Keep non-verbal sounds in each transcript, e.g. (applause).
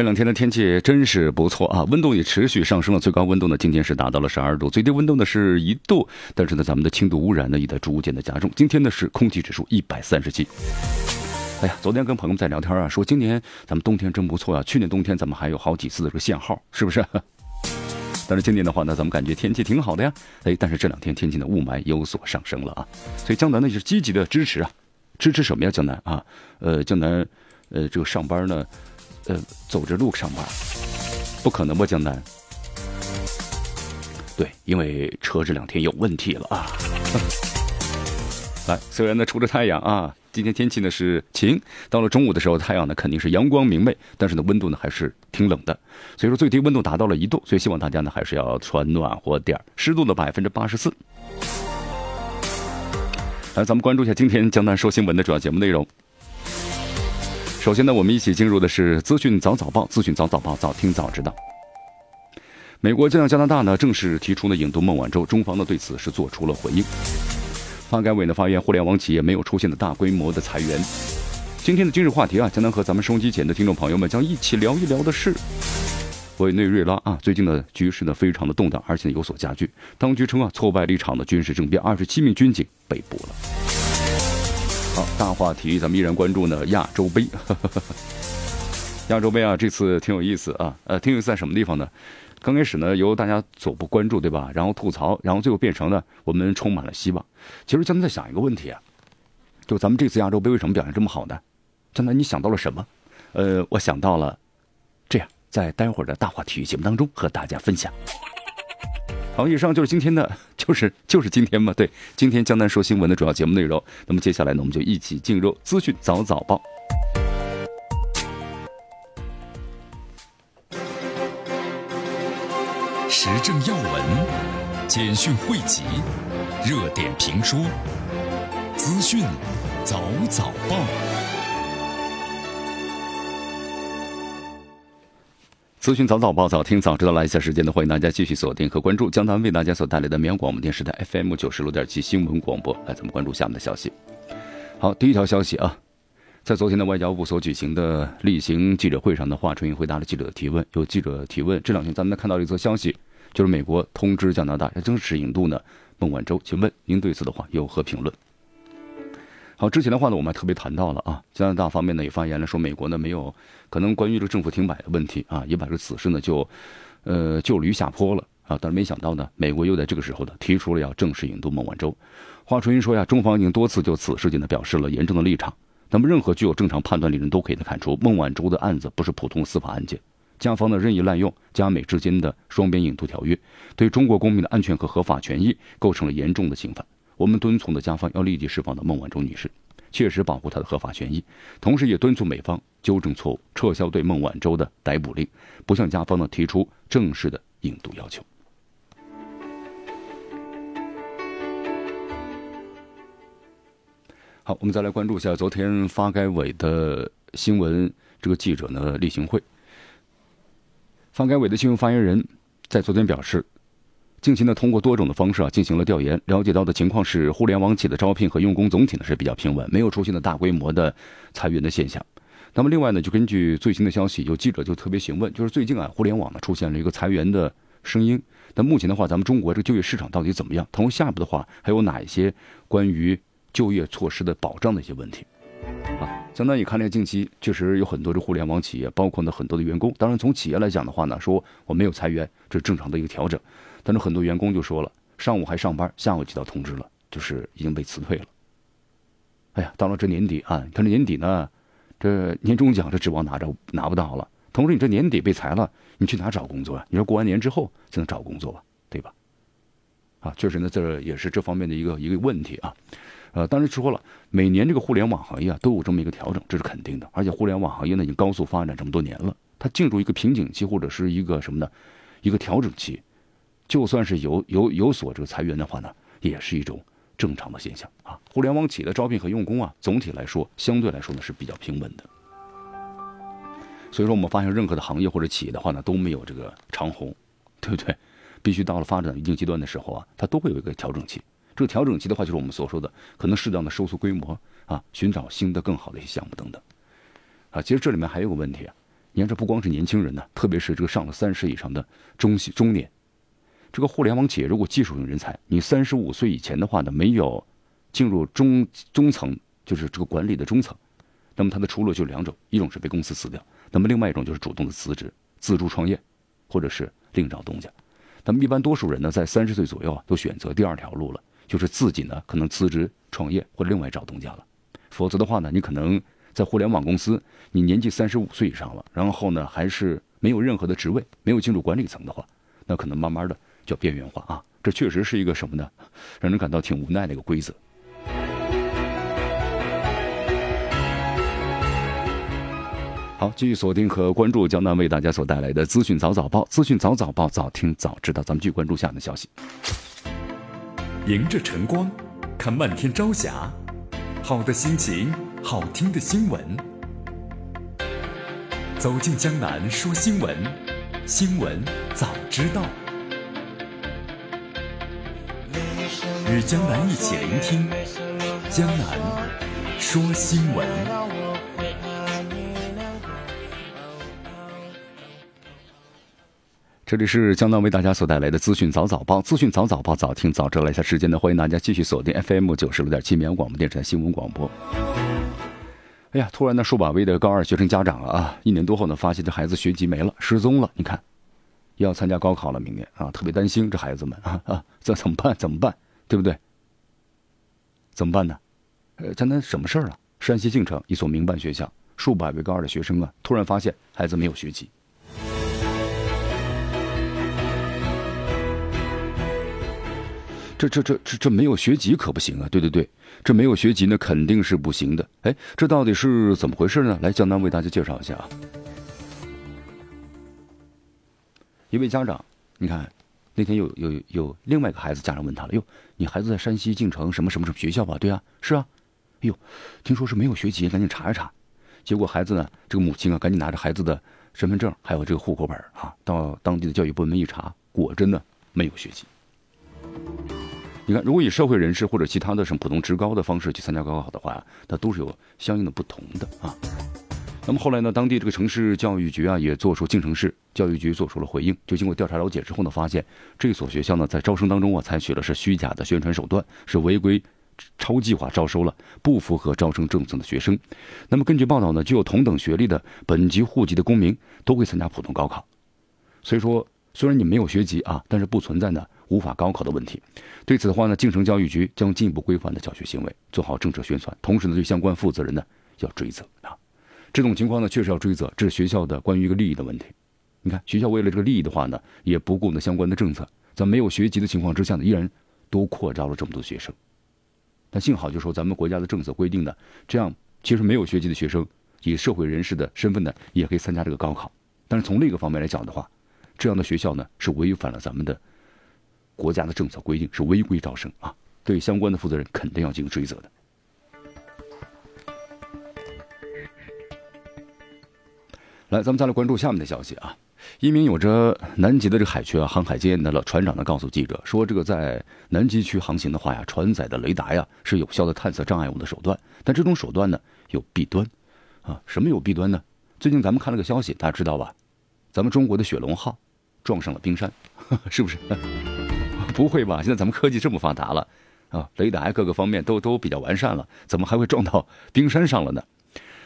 这两天的天气真是不错啊，温度也持续上升了，最高温度呢今天是达到了十二度，最低温度呢是一度，但是呢咱们的轻度污染呢也在逐渐的加重，今天呢是空气指数一百三十七。哎呀，昨天跟朋友们在聊天啊，说今年咱们冬天真不错啊，去年冬天咱们还有好几次的这个限号，是不是？但是今年的话呢，咱们感觉天气挺好的呀，哎，但是这两天天气的雾霾有所上升了啊，所以江南呢也是积极的支持啊，支持什么呀？江南啊，呃，江南，呃，这个上班呢。呃，走着路上班，不可能吧，江南？对，因为车这两天有问题了啊。(laughs) 来，虽然呢出着太阳啊，今天天气呢是晴，到了中午的时候，太阳呢肯定是阳光明媚，但是呢温度呢还是挺冷的，所以说最低温度达到了一度，所以希望大家呢还是要穿暖和点儿，湿度的百分之八十四。来，咱们关注一下今天江南说新闻的主要节目内容。首先呢，我们一起进入的是资讯早早报，资讯早早报，早听早知道。美国将向加拿大呢正式提出呢引渡孟晚舟，中方呢对此是做出了回应。发改委呢发现互联网企业没有出现的大规模的裁员。今天的今日话题啊，将能和咱们收音机前的听众朋友们将一起聊一聊的是委内瑞拉啊，最近的局势呢非常的动荡，而且有所加剧。当局称啊，挫败了一场的军事政变，二十七名军警被捕了。大话题，咱们依然关注呢亚洲杯。(laughs) 亚洲杯啊，这次挺有意思啊，呃，挺有意思在什么地方呢？刚开始呢，由大家所不关注，对吧？然后吐槽，然后最后变成了我们充满了希望。其实咱们在想一个问题啊，就咱们这次亚洲杯为什么表现这么好呢？江南，你想到了什么？呃，我想到了，这样，在待会儿的大话体育节目当中和大家分享。好，以上就是今天的，(laughs) 就是就是今天嘛。对，今天江南说新闻的主要节目内容。那么接下来呢，我们就一起进入资讯早早报。时政要闻、简讯汇集、热点评说、资讯早早报。资讯早早报，早听早知道。来一下时间呢，欢迎大家继续锁定和关注江南为大家所带来的绵阳广播电视台 FM 九十六点七新闻广播。来，咱们关注下面的消息。好，第一条消息啊，在昨天的外交部所举行的例行记者会上呢，华春莹回答了记者的提问。有记者提问，这两天咱们看到一则消息，就是美国通知加拿大要正式引渡呢孟晚舟。请问您对此的话有何评论？好，之前的话呢，我们还特别谈到了啊，加拿大方面呢也发言了，说美国呢没有可能关于这个政府停摆的问题啊，也把这此事呢就，呃就驴下坡了啊。但是没想到呢，美国又在这个时候呢提出了要正式引渡孟晚舟。华春莹说呀，中方已经多次就此事情呢表示了严正的立场。那么，任何具有正常判断力的人都可以看出，孟晚舟的案子不是普通司法案件，加方呢任意滥用加美之间的双边引渡条约，对中国公民的安全和合法权益构成了严重的侵犯。我们敦促的加方要立即释放的孟晚舟女士，切实保护她的合法权益，同时也敦促美方纠正错误，撤销对孟晚舟的逮捕令，不向加方呢提出正式的引渡要求。好，我们再来关注一下昨天发改委的新闻，这个记者呢例行会，发改委的新闻发言人，在昨天表示。近期呢，通过多种的方式啊，进行了调研，了解到的情况是，互联网企业的招聘和用工总体呢是比较平稳，没有出现的大规模的裁员的现象。那么另外呢，就根据最新的消息，有记者就特别询问，就是最近啊，互联网呢出现了一个裁员的声音。那目前的话，咱们中国这个就业市场到底怎么样？同时下一步的话，还有哪一些关于就业措施的保障的一些问题？啊，相当于看这近期确实有很多的互联网企业，包括呢很多的员工。当然从企业来讲的话呢，说我没有裁员，这是正常的一个调整。但是很多员工就说了，上午还上班，下午接到通知了，就是已经被辞退了。哎呀，到了这年底啊，你看这年底呢，这年终奖这指望拿着拿不到了。同时，你这年底被裁了，你去哪找工作啊？你说过完年之后才能找工作吧，对吧？啊，确实呢，这也是这方面的一个一个问题啊。呃，当然说了，每年这个互联网行业啊都有这么一个调整，这是肯定的。而且互联网行业呢已经高速发展这么多年了，它进入一个瓶颈期或者是一个什么呢？一个调整期，就算是有有有所这个裁员的话呢，也是一种正常的现象啊。互联网企业的招聘和用工啊，总体来说相对来说呢是比较平稳的。所以说，我们发现任何的行业或者企业的话呢，都没有这个长虹，(laughs) 对不对？必须到了发展一定阶段的时候啊，它都会有一个调整期。这个调整期的话，就是我们所说的可能适当的收缩规模啊，寻找新的更好的一些项目等等。啊，其实这里面还有个问题啊，你看这不光是年轻人呢，特别是这个上了三十以上的中中年，这个互联网企业如果技术型人才，你三十五岁以前的话呢，没有进入中中层，就是这个管理的中层，那么他的出路就两种，一种是被公司辞掉。那么另外一种就是主动的辞职，自主创业，或者是另找东家。那么一般多数人呢，在三十岁左右啊，都选择第二条路了，就是自己呢可能辞职创业，或者另外找东家了。否则的话呢，你可能在互联网公司，你年纪三十五岁以上了，然后呢还是没有任何的职位，没有进入管理层的话，那可能慢慢的叫边缘化啊。这确实是一个什么呢？让人感到挺无奈的一个规则。好，继续锁定和关注江南为大家所带来的资讯早早报，资讯早早报，早听早知道。咱们继续关注下面的消息。迎着晨光，看漫天朝霞，好的心情，好听的新闻。走进江南说新闻，新闻早知道。与江南一起聆听江南说新闻。这里是江南为大家所带来的资讯早早报，资讯早早报，早听早知道。一下时间呢，欢迎大家继续锁定 FM 九十六点七绵阳广播电视台新闻广播。哎呀，突然呢，数把位的高二学生家长啊，一年多后呢，发现这孩子学籍没了，失踪了。你看，要参加高考了，明年啊，特别担心这孩子们啊啊，这怎么办？怎么办？对不对？怎么办呢？呃，江南什么事儿了？山西晋城一所民办学校，数百位高二的学生啊，突然发现孩子没有学籍。这这这这这没有学籍可不行啊！对对对，这没有学籍那肯定是不行的。哎，这到底是怎么回事呢？来，江南为大家介绍一下啊。一位家长，你看，那天有有有另外一个孩子家长问他了：哟，你孩子在山西晋城什么什么什么学校吧？对啊，是啊。哎呦，听说是没有学籍，赶紧查一查。结果孩子呢，这个母亲啊，赶紧拿着孩子的身份证还有这个户口本啊，到当地的教育部门一查，果真呢没有学籍。你看，如果以社会人士或者其他的什么普通职高的方式去参加高考的话，那都是有相应的不同的啊。那么后来呢，当地这个城市教育局啊也做出晋城市教育局做出了回应，就经过调查了解之后呢，发现这所学校呢在招生当中啊采取的是虚假的宣传手段，是违规超计划招收了不符合招生政策的学生。那么根据报道呢，具有同等学历的本级户籍的公民都会参加普通高考。所以说，虽然你没有学籍啊，但是不存在呢。无法高考的问题，对此的话呢，晋城教育局将进一步规范的教学行为，做好政策宣传，同时呢，对相关负责人呢要追责啊。这种情况呢，确实要追责，这是学校的关于一个利益的问题。你看，学校为了这个利益的话呢，也不顾呢相关的政策，在没有学籍的情况之下呢，依然多扩招了这么多学生。但幸好，就说咱们国家的政策规定呢，这样其实没有学籍的学生，以社会人士的身份呢，也可以参加这个高考。但是从另一个方面来讲的话，这样的学校呢，是违反了咱们的。国家的政策规定是违规招生啊，对相关的负责人肯定要进行追责的。来，咱们再来关注下面的消息啊。一名有着南极的这个海区啊航海经验的老船长呢，告诉记者说，这个在南极区航行的话呀，船载的雷达呀是有效的探测障碍物的手段，但这种手段呢有弊端啊。什么有弊端呢？最近咱们看了个消息，大家知道吧？咱们中国的雪龙号撞上了冰山，(laughs) 是不是？不会吧？现在咱们科技这么发达了，啊，雷达各个方面都都比较完善了，怎么还会撞到冰山上了呢？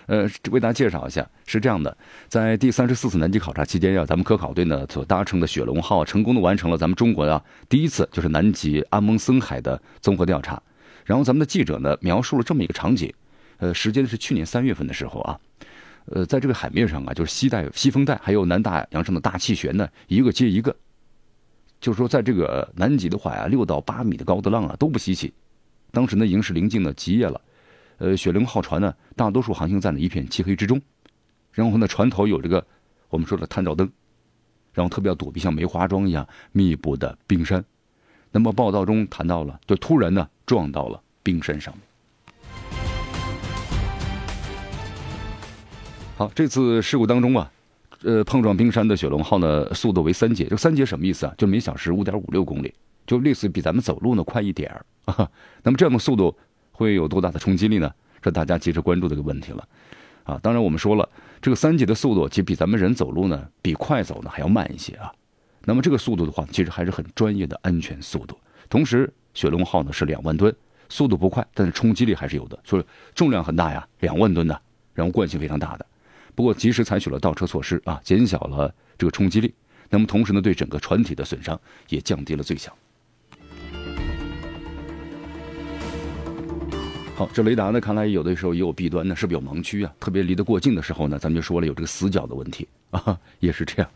呃，为大家介绍一下，是这样的，在第三十四次南极考察期间呀，咱们科考队呢所搭乘的雪龙号成功的完成了咱们中国的第一次就是南极阿蒙森海的综合调查。然后咱们的记者呢描述了这么一个场景，呃，时间是去年三月份的时候啊，呃，在这个海面上啊，就是西带西风带还有南大洋上的大气旋呢，一个接一个。就是说，在这个南极的话呀，六到八米的高的浪啊都不稀奇，当时呢已经是临近了极夜了，呃，雪龙号船呢大多数航行在了一片漆黑之中，然后呢船头有这个我们说的探照灯，然后特别要躲避像梅花桩一样密布的冰山。那么报道中谈到了，就突然呢撞到了冰山上面。好，这次事故当中啊，呃，碰撞冰山的雪龙号呢，速度为三节。这三节什么意思啊？就每小时五点五六公里，就类似比咱们走路呢快一点儿啊。(laughs) 那么这样的速度会有多大的冲击力呢？是大家急着关注的一个问题了啊。当然我们说了，这个三级的速度其实比咱们人走路呢，比快走呢还要慢一些啊。那么这个速度的话，其实还是很专业的安全速度。同时，雪龙号呢是两万吨，速度不快，但是冲击力还是有的，所以重量很大呀，两万吨的，然后惯性非常大的。不过及时采取了倒车措施啊，减小了这个冲击力。那么同时呢，对整个船体的损伤也降低了最小。好，这雷达呢，看来有的时候也有弊端呢，是不是有盲区啊？特别离得过近的时候呢，咱们就说了有这个死角的问题啊，也是这样。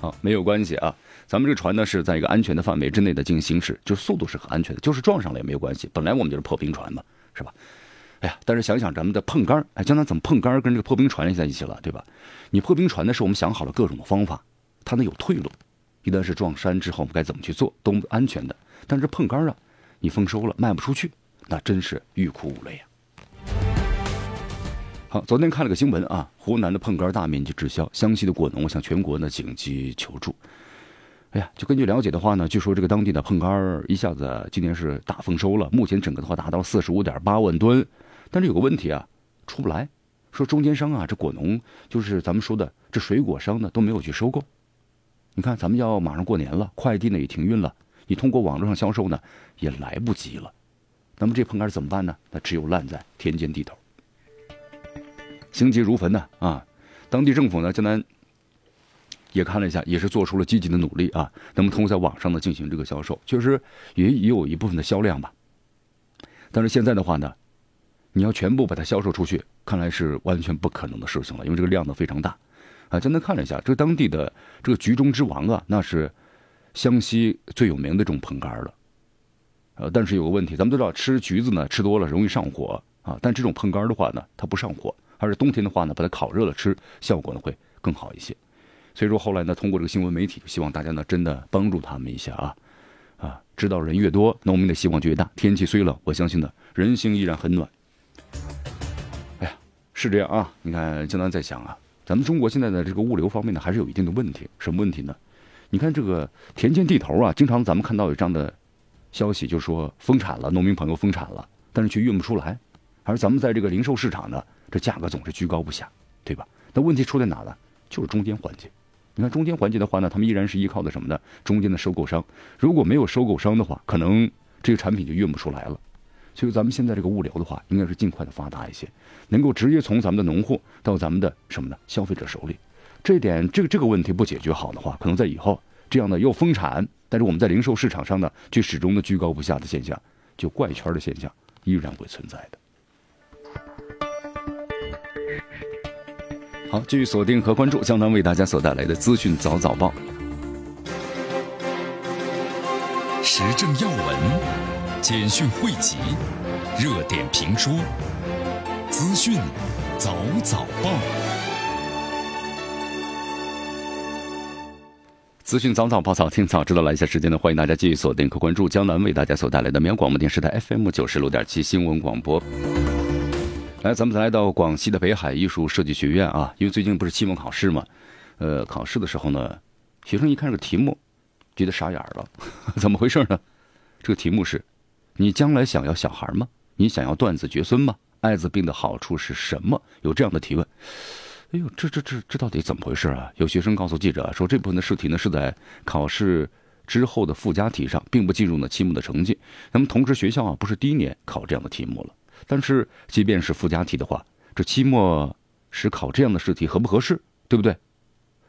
好，没有关系啊，咱们这个船呢是在一个安全的范围之内的进行行驶，就是速度是很安全的，就是撞上了也没有关系。本来我们就是破冰船嘛。是吧？哎呀，但是想想咱们的碰杆哎，将来怎么碰杆跟这个破冰船联系在一起了，对吧？你破冰船呢，是，我们想好了各种的方法，它能有退路。一旦是撞山之后，我们该怎么去做都安全的。但是碰杆啊，你丰收了卖不出去，那真是欲哭无泪啊。好，昨天看了个新闻啊，湖南的碰杆大面积滞销，湘西的果农向全国呢紧急求助。哎呀，就根据了解的话呢，据说这个当地的碰杆一下子今年是大丰收了，目前整个的话达到四十五点八万吨，但是有个问题啊，出不来，说中间商啊，这果农就是咱们说的这水果商呢都没有去收购。你看，咱们要马上过年了，快递呢也停运了，你通过网络上销售呢也来不及了，那么这棚杆怎么办呢？那只有烂在田间地头，心急如焚呢啊！当地政府呢，江南。也看了一下，也是做出了积极的努力啊。那么通过在网上呢进行这个销售，确实也也有一部分的销量吧。但是现在的话呢，你要全部把它销售出去，看来是完全不可能的事情了，因为这个量呢非常大啊。简单看了一下，这当地的这个橘中之王啊，那是湘西最有名的这种盆干了。呃，但是有个问题，咱们都知道吃橘子呢吃多了容易上火啊，但这种碰干的话呢，它不上火，而是冬天的话呢，把它烤热了吃，效果呢会更好一些。所以说后来呢，通过这个新闻媒体，希望大家呢真的帮助他们一下啊，啊，知道人越多，农民的希望就越大。天气虽冷，我相信呢，人心依然很暖。哎呀，是这样啊！你看，江南在想啊，咱们中国现在的这个物流方面呢，还是有一定的问题。什么问题呢？你看这个田间地头啊，经常咱们看到有这样的消息，就是说丰产了，农民朋友丰产了，但是却运不出来。而咱们在这个零售市场呢，这价格总是居高不下，对吧？那问题出在哪呢？就是中间环节。你看中间环节的话呢，他们依然是依靠的什么呢？中间的收购商，如果没有收购商的话，可能这个产品就运不出来了。所以咱们现在这个物流的话，应该是尽快的发达一些，能够直接从咱们的农户到咱们的什么呢？消费者手里。这点这个这个问题不解决好的话，可能在以后这样的又封产，但是我们在零售市场上呢，却始终的居高不下的现象，就怪圈的现象依然会存在的。好，继续锁定和关注江南为大家所带来的资讯早早报，时政要闻、简讯汇集、热点评说、资讯早早报，资讯早早报早听早知道。来一下时间呢，欢迎大家继续锁定和关注江南为大家所带来的绵阳广播电视台 FM 九十六点七新闻广播。来，咱们再来到广西的北海艺术设计学院啊，因为最近不是期末考试嘛，呃，考试的时候呢，学生一看这个题目，觉得傻眼了，(laughs) 怎么回事呢？这个题目是：你将来想要小孩吗？你想要断子绝孙吗？艾滋病的好处是什么？有这样的提问。哎呦，这这这这到底怎么回事啊？有学生告诉记者说，这部分的试题呢是在考试之后的附加题上，并不进入呢期末的成绩。那么同时，学校啊不是第一年考这样的题目了。但是，即便是附加题的话，这期末时考这样的试题合不合适？对不对？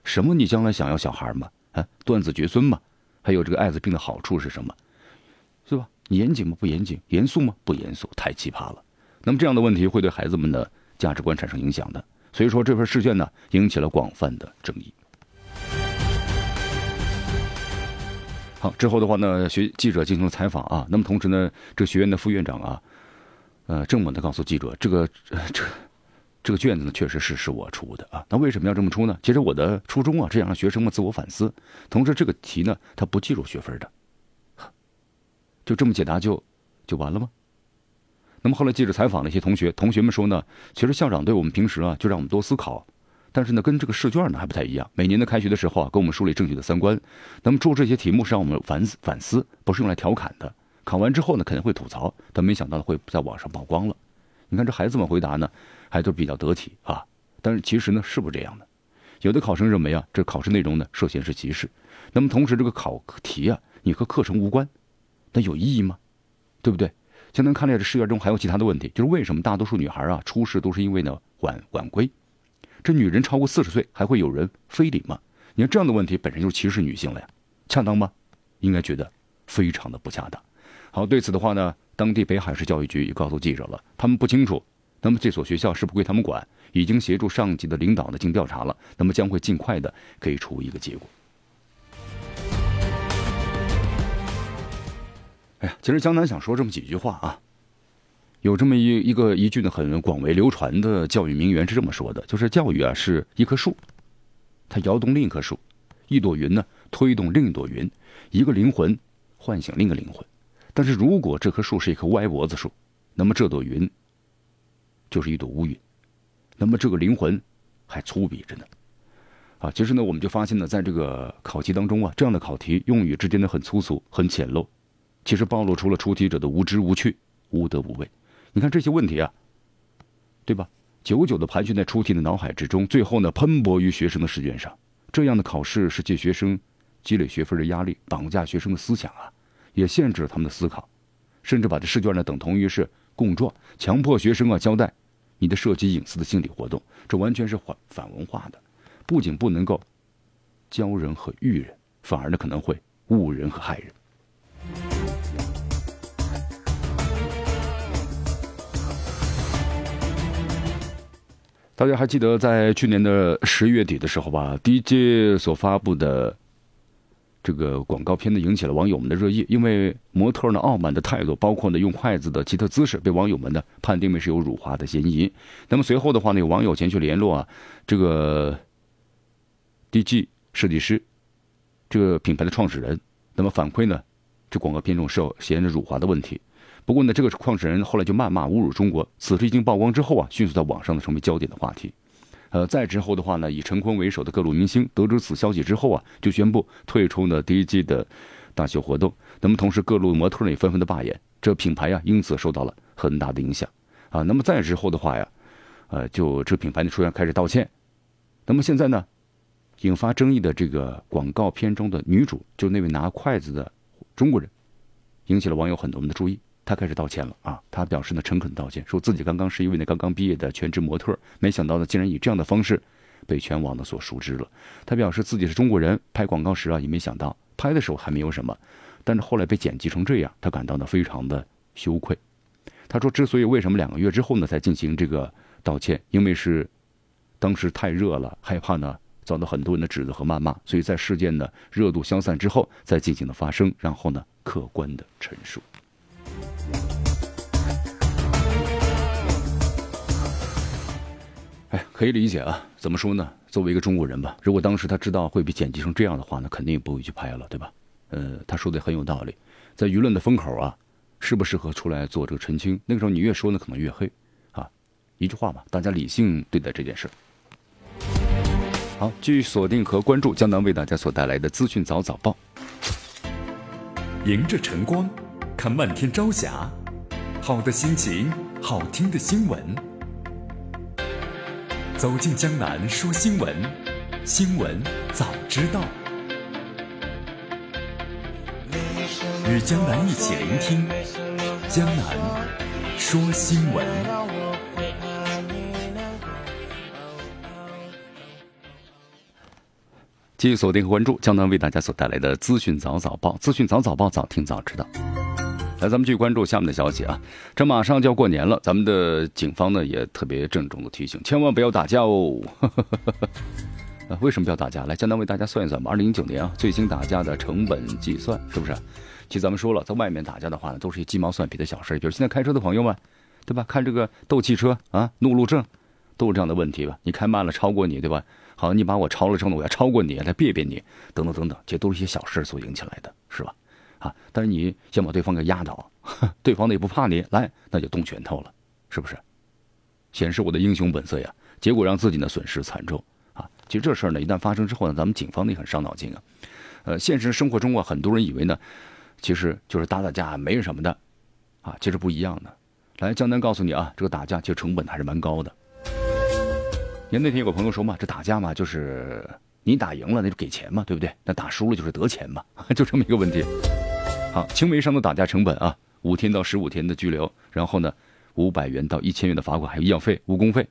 什么？你将来想要小孩吗？啊，断子绝孙吗？还有这个艾滋病的好处是什么？严谨吗？不严谨？严肃吗？不严肃？太奇葩了。那么这样的问题会对孩子们的价值观产生影响的。所以说这份试卷呢，引起了广泛的争议。好，之后的话呢，学记者进行了采访啊。那么同时呢，这个学院的副院长啊，呃，正猛的告诉记者，这个这这个卷子呢，确实是是我出的啊。那为什么要这么出呢？其实我的初衷啊，这样让学生们自我反思。同时，这个题呢，它不计入学分的，就这么解答就就完了吗？那么后来记者采访了一些同学，同学们说呢，其实校长对我们平时啊，就让我们多思考。但是呢，跟这个试卷呢还不太一样。每年的开学的时候啊，给我们树立正确的三观。那么做这些题目是让我们反思反思，不是用来调侃的。考完之后呢，肯定会吐槽，但没想到会在网上曝光了。你看这孩子们回答呢，还都比较得体啊。但是其实呢，是不是这样的？有的考生认为啊，这考试内容呢涉嫌是歧视。那么同时这个考题啊，你和课程无关，那有意义吗？对不对？现在看来这试卷中还有其他的问题，就是为什么大多数女孩啊出事都是因为呢晚晚归？这女人超过四十岁还会有人非礼吗？你看这样的问题本身就是歧视女性了呀，恰当吗？应该觉得非常的不恰当。好，对此的话呢，当地北海市教育局也告诉记者了，他们不清楚，那么这所学校是不归他们管，已经协助上级的领导呢进行调查了，那么将会尽快的可以出一个结果。哎呀，其实江南想说这么几句话啊。有这么一一个一句呢很广为流传的教育名言是这么说的，就是教育啊是一棵树，它摇动另一棵树，一朵云呢推动另一朵云，一个灵魂唤醒另一个灵魂。但是如果这棵树是一棵歪脖子树，那么这朵云就是一朵乌云，那么这个灵魂还粗鄙着呢。啊，其实呢我们就发现呢，在这个考题当中啊，这样的考题用语之间呢很粗俗、很简陋，其实暴露出了出题者的无知无趣、无德无畏。你看这些问题啊，对吧？久久的盘旋在出题的脑海之中，最后呢喷薄于学生的试卷上。这样的考试是借学生积累学分的压力，绑架学生的思想啊，也限制了他们的思考，甚至把这试卷呢等同于是供状，强迫学生啊交代你的涉及隐私的心理活动，这完全是反反文化的，不仅不能够教人和育人，反而呢可能会误人和害人。大家还记得在去年的十月底的时候吧，DJ 所发布的这个广告片呢，引起了网友们的热议。因为模特呢傲慢的态度，包括呢用筷子的奇特姿势，被网友们呢判定为是有辱华的嫌疑。那么随后的话呢，有网友前去联络啊，这个 DG 设计师，这个品牌的创始人，那么反馈呢，这广告片中是有嫌辱华的问题。不过呢，这个创始人后来就谩骂侮辱中国。此事一经曝光之后啊，迅速在网上呢成为焦点的话题。呃，再之后的话呢，以陈坤为首的各路明星得知此消息之后啊，就宣布退出呢第一季的大秀活动。那么同时，各路模特呢也纷纷的罢演，这品牌呀因此受到了很大的影响。啊，那么再之后的话呀，呃，就这品牌呢出现开始道歉。那么现在呢，引发争议的这个广告片中的女主，就那位拿筷子的中国人，引起了网友很多人的注意。他开始道歉了啊！他表示呢，诚恳道歉，说自己刚刚是一位呢刚刚毕业的全职模特，没想到呢，竟然以这样的方式被全网呢所熟知了。他表示自己是中国人，拍广告时啊，也没想到拍的时候还没有什么，但是后来被剪辑成这样，他感到呢非常的羞愧。他说，之所以为什么两个月之后呢才进行这个道歉，因为是当时太热了，害怕呢遭到很多人的指责和谩骂，所以在事件的热度消散之后再进行的发声，然后呢客观的陈述。哎，可以理解啊。怎么说呢？作为一个中国人吧，如果当时他知道会被剪辑成这样的话，那肯定也不会去拍了，对吧？呃，他说的很有道理。在舆论的风口啊，适不适合出来做这个澄清？那个时候你越说呢，可能越黑啊。一句话吧，大家理性对待这件事。好，继续锁定和关注江南为大家所带来的资讯早早报。迎着晨光，看漫天朝霞，好的心情，好听的新闻。走进江南说新闻，新闻早知道。与江南一起聆听江南说新闻。继续锁定和关注江南为大家所带来的资讯早早报，资讯早早报，早听早知道。来，咱们继续关注下面的消息啊！这马上就要过年了，咱们的警方呢也特别郑重的提醒，千万不要打架哦。啊，(laughs) 为什么不要打架？来，江南为大家算一算吧。二零一九年啊，最新打架的成本计算是不是？其实咱们说了，在外面打架的话呢，都是一鸡毛蒜皮的小事。比如现在开车的朋友们，对吧？看这个斗汽车啊，怒路症，都是这样的问题吧？你开慢了超过你，对吧？好，你把我超了之后呢，我要超过你，来别别你，等等等等，这都是一些小事所引起来的，是吧？啊，但是你先把对方给压倒，(laughs) 对方呢也不怕你，来那就动拳头了，是不是？显示我的英雄本色呀，结果让自己呢损失惨重啊！其实这事儿呢，一旦发生之后呢，咱们警方呢也很伤脑筋啊。呃，现实生活中啊，很多人以为呢，其实就是打打架没什么的，啊，其实不一样的。来，江南告诉你啊，这个打架其实成本还是蛮高的。您那天有个朋友说嘛，这打架嘛，就是你打赢了那就给钱嘛，对不对？那打输了就是得钱嘛，(laughs) 就这么一个问题。好，轻微伤的打架成本啊，五天到十五天的拘留，然后呢？五百元到一千元的罚款，还有医药费、误工费，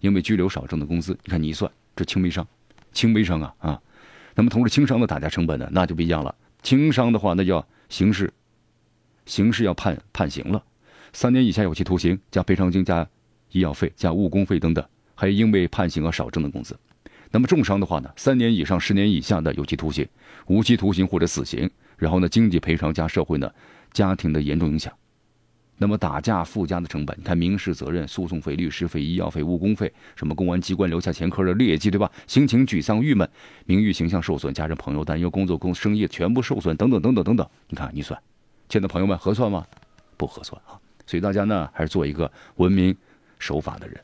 因为拘留少挣的工资，你看你一算，这轻微伤，轻微伤啊啊！那么同时轻伤的打架成本呢，那就不一样了。轻伤的话，那叫刑事，刑事要判判刑了，三年以下有期徒刑加赔偿金加医药费加误工费等等，还有因为判刑而少挣的工资。那么重伤的话呢，三年以上十年以下的有期徒刑、无期徒刑或者死刑，然后呢经济赔偿加社会呢家庭的严重影响。那么打架附加的成本，你看民事责任、诉讼费、律师费、医药费、误工费，什么公安机关留下前科的劣迹，对吧？心情沮丧、郁闷，名誉形象受损，家人朋友担忧，工作、工生意全部受损，等等等等等等。你看，你算，亲爱的朋友们，合算吗？不合算啊！所以大家呢，还是做一个文明、守法的人。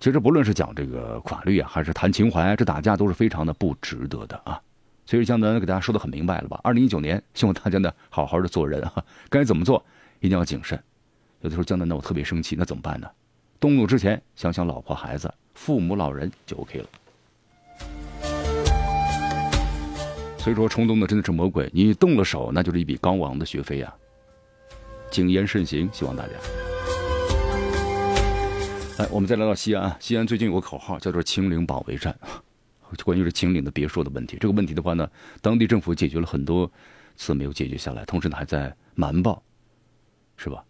其实不论是讲这个法律啊，还是谈情怀，这打架都是非常的不值得的啊。所以江南给大家说的很明白了吧？二零一九年，希望大家呢好好的做人啊，(laughs) 该怎么做一定要谨慎。有的时候江南呢，我特别生气，那怎么办呢？动怒之前想想老婆孩子、父母老人就 OK 了。所以说冲动的真的是魔鬼，你动了手，那就是一笔高昂的学费呀。谨言慎行，希望大家。来，我们再来到西安，西安最近有个口号叫做“秦岭保卫战”，关于这秦岭的别墅的问题。这个问题的话呢，当地政府解决了很多次没有解决下来，同时呢还在瞒报，是吧？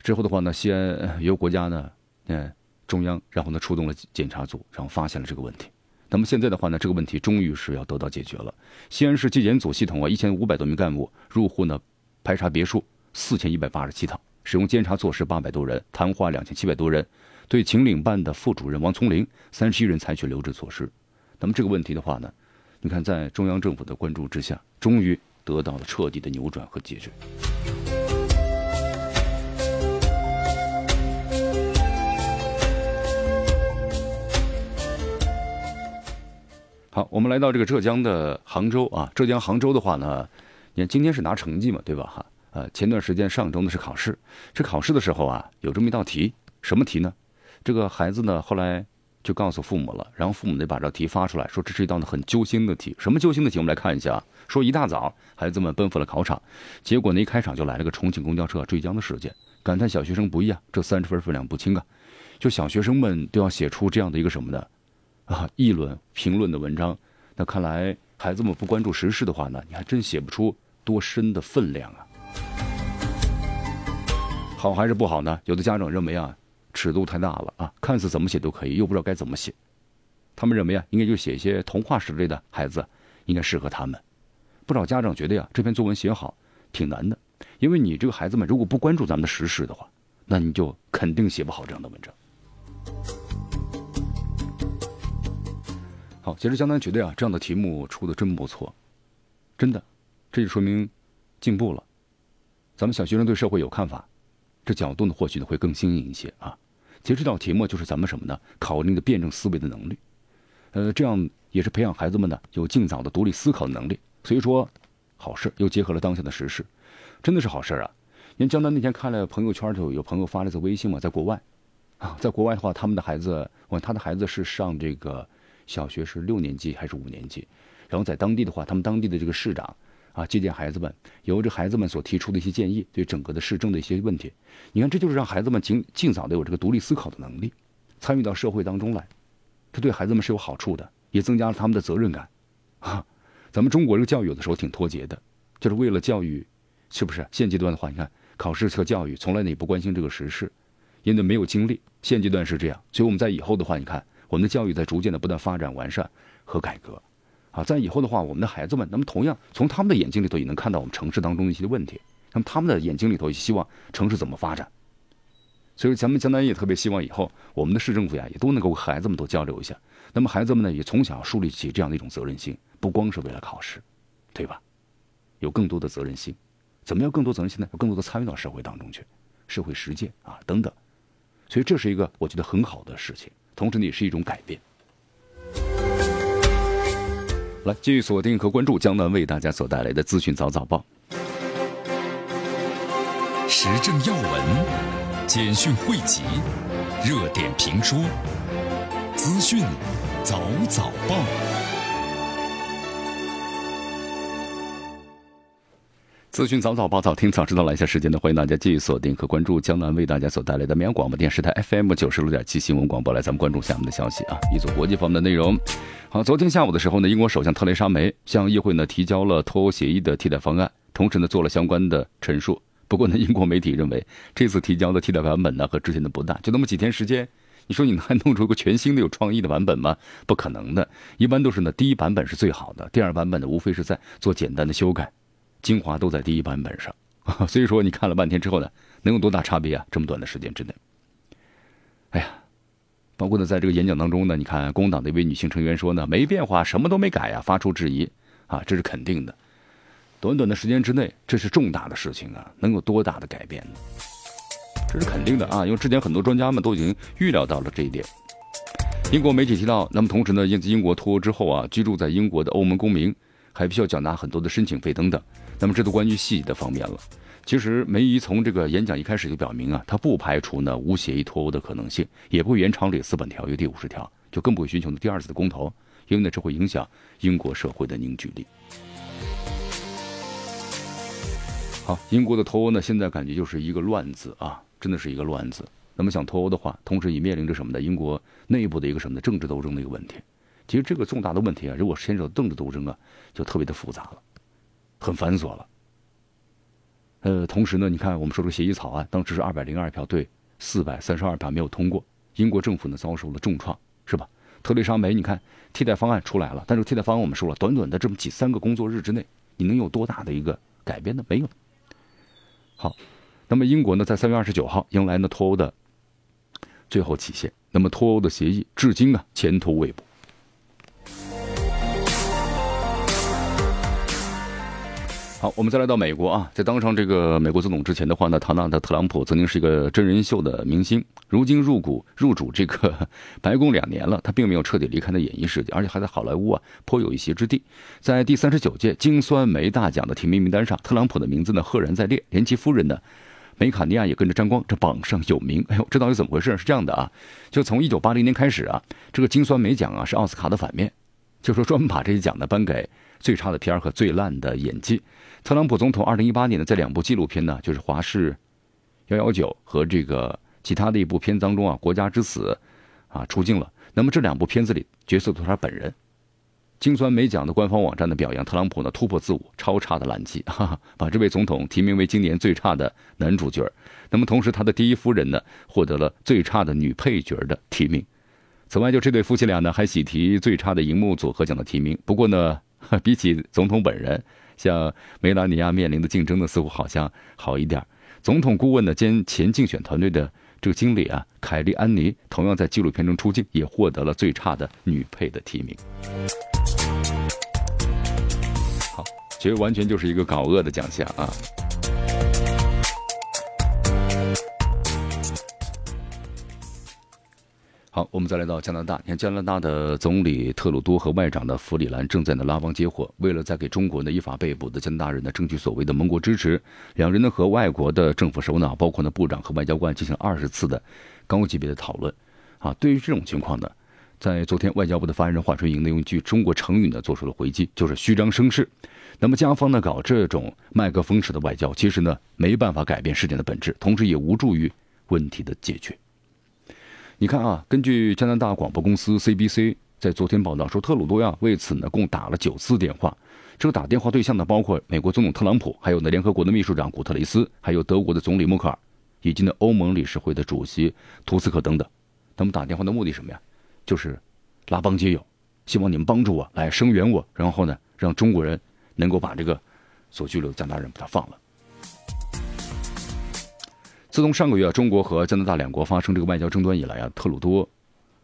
之后的话呢，西安由国家呢，嗯，中央，然后呢出动了检查组，然后发现了这个问题。那么现在的话呢，这个问题终于是要得到解决了。西安市纪检组系统啊，一千五百多名干部入户呢，排查别墅四千一百八十七套，使用监察措施八百多人，谈话两千七百多人，对秦岭办的副主任王聪林三十一人采取留置措施。那么这个问题的话呢，你看在中央政府的关注之下，终于得到了彻底的扭转和解决。好，我们来到这个浙江的杭州啊。浙江杭州的话呢，你看今天是拿成绩嘛，对吧？哈，呃，前段时间上周呢是考试，这考试的时候啊，有这么一道题，什么题呢？这个孩子呢后来就告诉父母了，然后父母呢把这题发出来，说这是一道呢很揪心的题。什么揪心的题？我们来看一下。说一大早孩子们奔赴了考场，结果呢一开场就来了个重庆公交车坠江的事件，感叹小学生不易啊，这三十分分量不轻啊。就小学生们都要写出这样的一个什么呢？啊，议论评论的文章，那看来孩子们不关注时事的话呢，你还真写不出多深的分量啊。好还是不好呢？有的家长认为啊，尺度太大了啊，看似怎么写都可以，又不知道该怎么写。他们认为啊，应该就写一些童话史类的孩子，应该适合他们。不少家长觉得呀，这篇作文写好挺难的，因为你这个孩子们如果不关注咱们的时事的话，那你就肯定写不好这样的文章。好，其实江南觉得呀，这样的题目出的真不错，真的，这就说明进步了。咱们小学生对社会有看法，这角度呢或许呢会更新颖一些啊。其实这道题目就是咱们什么呢？考虑的辩证思维的能力，呃，这样也是培养孩子们呢有尽早的独立思考的能力。所以说，好事又结合了当下的时事，真的是好事啊。您江南那天看了朋友圈就有朋友发了个微信嘛，在国外啊，在国外的话，他们的孩子，我他的孩子是上这个。小学是六年级还是五年级？然后在当地的话，他们当地的这个市长啊，接见孩子们，由这孩子们所提出的一些建议，对整个的市政的一些问题，你看，这就是让孩子们尽尽早的有这个独立思考的能力，参与到社会当中来，这对孩子们是有好处的，也增加了他们的责任感啊。咱们中国这个教育有的时候挺脱节的，就是为了教育，是不是？现阶段的话，你看考试和教育从来也不关心这个时事，因为没有经历。现阶段是这样，所以我们在以后的话，你看。我们的教育在逐渐的不断发展完善和改革，啊，在以后的话，我们的孩子们，那么同样从他们的眼睛里头也能看到我们城市当中的一些问题，那么他们的眼睛里头也希望城市怎么发展。所以说咱们江南也特别希望以后我们的市政府呀，也都能够和孩子们都交流一下。那么孩子们呢，也从小树立起这样的一种责任心，不光是为了考试，对吧？有更多的责任心，怎么样更多责任心呢？有更多的参与到社会当中去，社会实践啊等等。所以这是一个我觉得很好的事情，同时呢也是一种改变。来，继续锁定和关注江南为大家所带来的资讯早早报，时政要闻。简讯汇集，热点评书，资讯早早报。资讯早早报，早听早知道。来一下时间呢，欢迎大家继续锁定和关注江南为大家所带来的绵阳广播电视台 FM 九十六点七新闻广播。来，咱们关注下面的消息啊，一组国际方面的内容。好，昨天下午的时候呢，英国首相特蕾莎梅向议会呢提交了脱欧协议的替代方案，同时呢做了相关的陈述。不过呢，英国媒体认为这次提交的替代版本呢和之前的不大，就那么几天时间，你说你能还 (laughs) 弄出一个全新的有创意的版本吗？不可能的，一般都是呢第一版本是最好的，第二版本呢无非是在做简单的修改，精华都在第一版本上。(laughs) 所以说你看了半天之后呢，能有多大差别啊？这么短的时间之内，哎呀，包括呢在这个演讲当中呢，你看工党的一位女性成员说呢，没变化，什么都没改呀，发出质疑啊，这是肯定的。短短的时间之内，这是重大的事情啊！能有多大的改变呢？这是肯定的啊！因为之前很多专家们都已经预料到了这一点。英国媒体提到，那么同时呢，英英国脱欧之后啊，居住在英国的欧盟公民还必须要缴纳很多的申请费等等。那么这都关于细节的方面了。其实梅姨从这个演讲一开始就表明啊，她不排除呢无协议脱欧的可能性，也不会延长里斯本条约第五十条，就更不会寻求第二次的公投，因为呢这会影响英国社会的凝聚力。好，英国的脱欧呢，现在感觉就是一个乱子啊，真的是一个乱子。那么想脱欧的话，同时也面临着什么呢？英国内部的一个什么的政治斗争的一个问题。其实这个重大的问题啊，如果牵扯到政治斗争啊，就特别的复杂了，很繁琐了。呃，同时呢，你看我们说这个协议草案，当时是二百零二票对四百三十二票没有通过，英国政府呢遭受了重创，是吧？特蕾莎梅，你看替代方案出来了，但是替代方案我们说了，短短的这么几三个工作日之内，你能有多大的一个改变呢？没有。好，那么英国呢，在三月二十九号迎来呢脱欧的最后期限。那么脱欧的协议至今啊前途未卜。好，我们再来到美国啊，在当上这个美国总统之前的话呢，唐纳德·特朗普曾经是一个真人秀的明星，如今入股入主这个 (laughs) 白宫两年了，他并没有彻底离开的演艺世界，而且还在好莱坞啊颇有一席之地。在第三十九届金酸梅大奖的提名名单上，特朗普的名字呢赫然在列，连其夫人呢梅卡尼亚也跟着沾光，这榜上有名。(laughs) 哎呦，这到底怎么回事？是这样的啊，就从一九八零年开始啊，这个金酸梅奖啊是奥斯卡的反面，就说专门把这些奖呢颁给最差的片儿和最烂的演技。特朗普总统二零一八年呢，在两部纪录片呢，就是《华氏幺幺九》和这个其他的一部片当中啊，《国家之死》啊出镜了。那么这两部片子里角色都是他本人。金酸梅奖的官方网站的表扬特朗普呢突破自我，超差的烂绩，哈哈，把这位总统提名为今年最差的男主角。那么同时，他的第一夫人呢获得了最差的女配角的提名。此外，就这对夫妻俩呢还喜提最差的荧幕组合奖的提名。不过呢，(laughs) 比起总统本人。像梅拉尼亚面临的竞争呢，似乎好像好一点。总统顾问呢兼前竞选团队的这个经理啊，凯利安妮同样在纪录片中出镜，也获得了最差的女配的提名。好，其实完全就是一个搞恶的奖项啊。好，我们再来到加拿大。你看，加拿大的总理特鲁多和外长的弗里兰正在呢拉帮结伙，为了在给中国呢依法被捕的加拿大人呢争取所谓的盟国支持，两人呢和外国的政府首脑，包括呢部长和外交官进行二十次的高级别的讨论。啊，对于这种情况呢，在昨天外交部的发言人华春莹呢用一句中国成语呢做出了回击，就是虚张声势。那么加方呢搞这种麦克风式的外交，其实呢没办法改变事件的本质，同时也无助于问题的解决。你看啊，根据加拿大广播公司 CBC 在昨天报道说，特鲁多呀为此呢共打了九次电话。这个打电话对象呢包括美国总统特朗普，还有呢联合国的秘书长古特雷斯，还有德国的总理默克尔，以及呢欧盟理事会的主席图斯克等等。他们打电话的目的什么呀？就是拉帮结友，希望你们帮助我来声援我，然后呢，让中国人能够把这个所拘留的加拿大人把他放了。自从上个月，中国和加拿大两国发生这个外交争端以来啊，特鲁多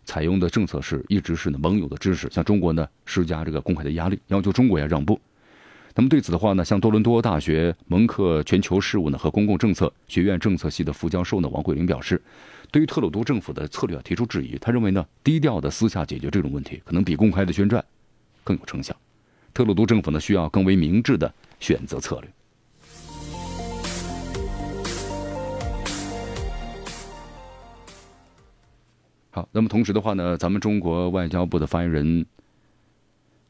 采用的政策是一直是呢盟友的支持，向中国呢施加这个公开的压力，要求中国要让步。那么对此的话呢，像多伦多大学蒙克全球事务呢和公共政策学院政策系的副教授呢王桂林表示，对于特鲁多政府的策略提出质疑。他认为呢，低调的私下解决这种问题，可能比公开的宣战更有成效。特鲁多政府呢，需要更为明智的选择策略。好，那么同时的话呢，咱们中国外交部的发言人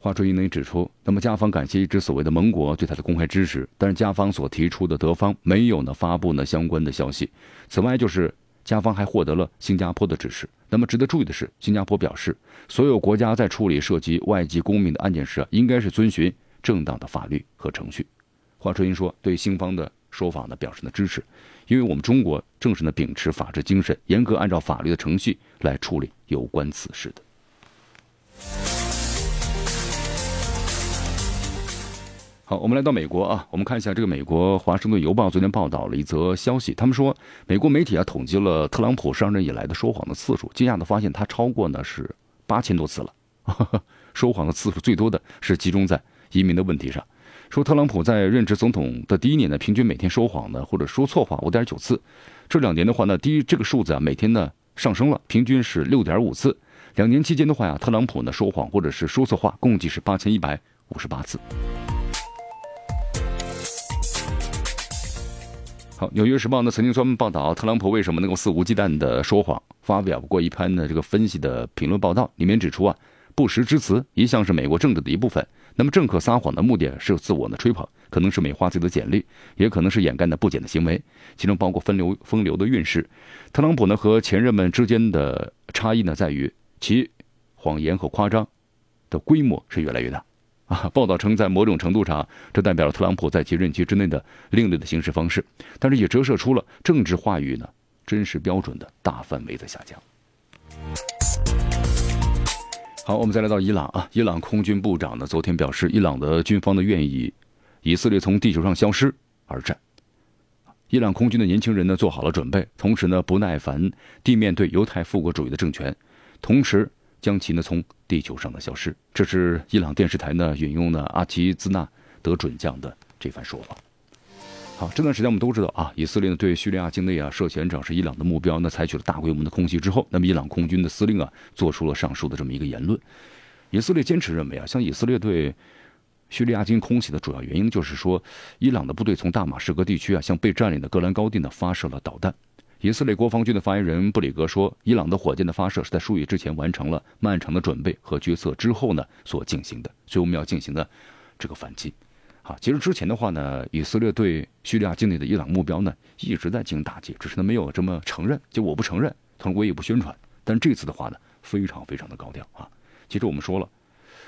华春莹呢也指出，那么加方感谢一支所谓的盟国对他的公开支持，但是加方所提出的德方没有呢发布呢相关的消息。此外，就是加方还获得了新加坡的支持。那么值得注意的是，新加坡表示，所有国家在处理涉及外籍公民的案件时啊，应该是遵循正当的法律和程序。华春莹说，对新方的说法呢表示呢支持。因为我们中国正是呢秉持法治精神，严格按照法律的程序来处理有关此事的。好，我们来到美国啊，我们看一下这个美国《华盛顿邮报》昨天报道了一则消息，他们说美国媒体啊统计了特朗普上任以来的说谎的次数，惊讶的发现他超过呢是八千多次了，(laughs) 说谎的次数最多的是集中在移民的问题上。说特朗普在任职总统的第一年呢，平均每天说谎呢，或者说错话五点九次。这两年的话呢，第一这个数字啊，每天呢上升了，平均是六点五次。两年期间的话呀，特朗普呢说谎或者是说错话，共计是八千一百五十八次。好，《纽约时报》呢曾经专门报道特朗普为什么能够肆无忌惮的说谎，发表过一篇呢这个分析的评论报道，里面指出啊，不实之词一向是美国政治的一部分。那么，政客撒谎的目的是自我的吹捧，可能是美化自己的简历，也可能是掩盖的不检的行为，其中包括风流风流的运势。特朗普呢和前任们之间的差异呢在于其谎言和夸张的规模是越来越大。(laughs) 啊，报道称，在某种程度上，这代表了特朗普在其任期之内的另类的行事方式，但是也折射出了政治话语呢真实标准的大范围的下降。好，我们再来到伊朗啊。伊朗空军部长呢，昨天表示，伊朗的军方呢愿意以色列从地球上消失而战。伊朗空军的年轻人呢做好了准备，同时呢不耐烦地面对犹太复国主义的政权，同时将其呢从地球上的消失。这是伊朗电视台呢引用了阿齐兹纳德准将的这番说法。好，这段时间我们都知道啊，以色列呢对叙利亚境内啊涉嫌展示伊朗的目标，那采取了大规模的空袭之后，那么伊朗空军的司令啊做出了上述的这么一个言论。以色列坚持认为啊，像以色列对叙利亚进行空袭的主要原因就是说，伊朗的部队从大马士革地区啊向被占领的戈兰高地呢发射了导弹。以色列国防军的发言人布里格说，伊朗的火箭的发射是在数月之前完成了漫长的准备和决策之后呢所进行的，所以我们要进行的这个反击。啊，其实之前的话呢，以色列对叙利亚境内的伊朗目标呢一直在进行打击，只是呢没有这么承认，就我不承认，同时我也不宣传。但这次的话呢，非常非常的高调啊。其实我们说了，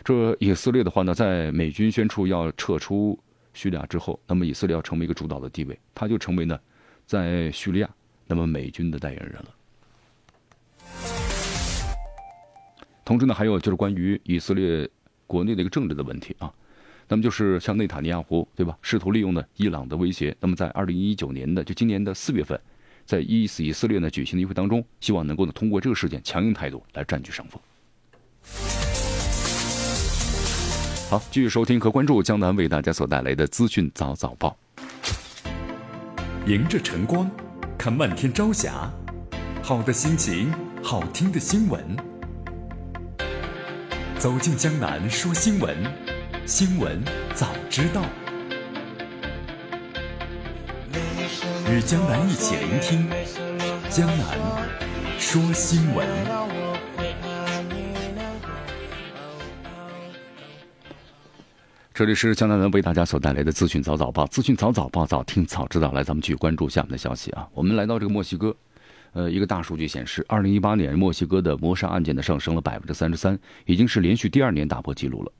这以色列的话呢，在美军宣出要撤出叙利亚之后，那么以色列要成为一个主导的地位，他就成为呢在叙利亚那么美军的代言人了。同时呢，还有就是关于以色列国内的一个政治的问题啊。那么就是像内塔尼亚胡，对吧？试图利用呢伊朗的威胁，那么在二零一九年的就今年的四月份，在以以色列呢举行的议会当中，希望能够呢通过这个事件强硬态度来占据上风。好，继续收听和关注江南为大家所带来的资讯早早报。迎着晨光，看漫天朝霞，好的心情，好听的新闻，走进江南说新闻。新闻早知道，与江南一起聆听江南说新闻。这里是江南为大家所带来的资讯早早报，资讯早早报，早听早知道。来，咱们继续关注下面的消息啊。我们来到这个墨西哥，呃，一个大数据显示，二零一八年墨西哥的谋杀案件的上升了百分之三十三，已经是连续第二年打破记录了。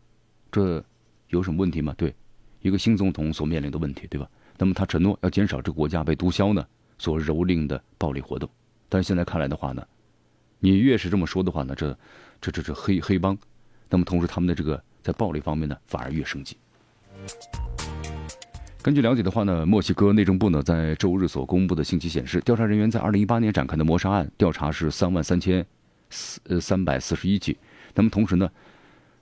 这。有什么问题吗？对，一个新总统所面临的问题，对吧？那么他承诺要减少这个国家被毒枭呢所蹂躏的暴力活动，但是现在看来的话呢，你越是这么说的话呢，这这这这黑黑帮，那么同时他们的这个在暴力方面呢反而越升级。根据了解的话呢，墨西哥内政部呢在周日所公布的信息显示，调查人员在二零一八年展开的谋杀案调查是三万三千四呃三百四十一起，那么同时呢，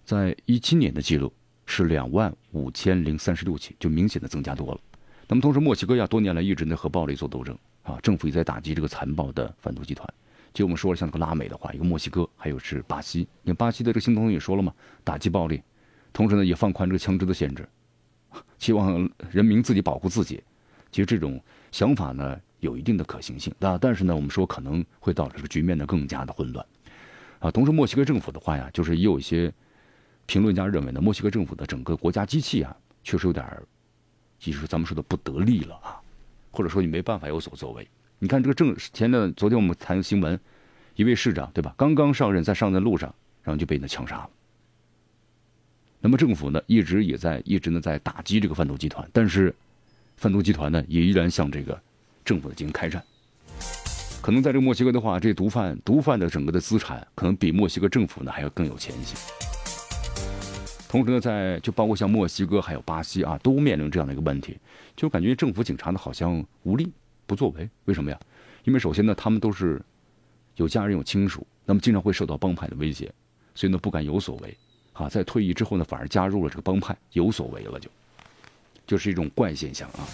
在一七年的记录是两万五千零三十六起，就明显的增加多了。那么同时，墨西哥呀多年来一直呢和暴力做斗争啊，政府也在打击这个残暴的贩毒集团。就我们说了，像这个拉美的话，一个墨西哥，还有是巴西。你看巴西的这个新总统也说了嘛，打击暴力，同时呢也放宽这个枪支的限制。希望人民自己保护自己，其实这种想法呢有一定的可行性，但但是呢，我们说可能会导致这个局面呢更加的混乱，啊，同时墨西哥政府的话呀，就是也有一些评论家认为呢，墨西哥政府的整个国家机器啊，确实有点儿，就是咱们说的不得力了啊，或者说你没办法有所作为。你看这个政前的昨天我们谈新闻，一位市长对吧，刚刚上任，在上任路上，然后就被那枪杀了。那么政府呢，一直也在一直呢在打击这个贩毒集团，但是贩毒集团呢也依然向这个政府进行开战。可能在这个墨西哥的话，这毒贩毒贩的整个的资产可能比墨西哥政府呢还要更有钱一些。同时呢，在就包括像墨西哥还有巴西啊，都面临这样的一个问题，就感觉政府警察呢好像无力不作为。为什么呀？因为首先呢，他们都是有家人有亲属，那么经常会受到帮派的威胁，所以呢不敢有所为。啊，在退役之后呢，反而加入了这个帮派，有所为了，就就是一种怪现象啊。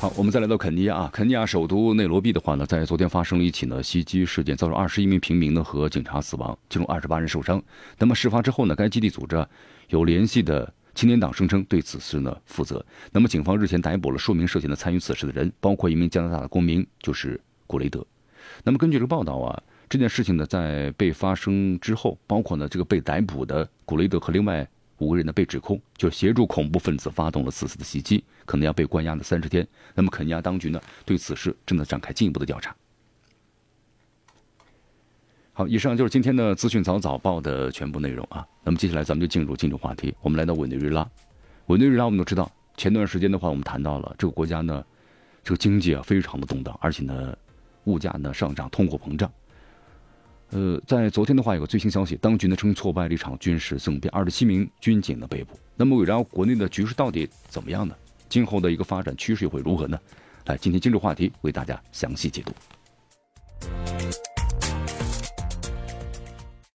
好，我们再来到肯尼亚啊，肯尼亚首都内罗毕的话呢，在昨天发生了一起呢袭击事件，造成二十一名平民呢和警察死亡，其中二十八人受伤。那么事发之后呢，该基地组织有联系的青年党声称对此事呢负责。那么警方日前逮捕了数名涉嫌的参与此事的人，包括一名加拿大的公民，就是古雷德。那么根据这个报道啊。这件事情呢，在被发生之后，包括呢这个被逮捕的古雷德和另外五个人呢被指控，就协助恐怖分子发动了此次的袭击，可能要被关押的三十天。那么肯尼亚当局呢对此事正在展开进一步的调查。好，以上就是今天的资讯早早报的全部内容啊。那么接下来咱们就进入今日话题，我们来到委内瑞拉。委内瑞拉我们都知道，前段时间的话，我们谈到了这个国家呢，这个经济啊非常的动荡，而且呢物价呢上涨，通货膨胀。呃在昨天的话有个最新消息当局呢称挫败了一场军事政变二十七名军警的被捕那么围绕国内的局势到底怎么样呢？今后的一个发展趋势又会如何呢？来今天今日话题为大家详细解读。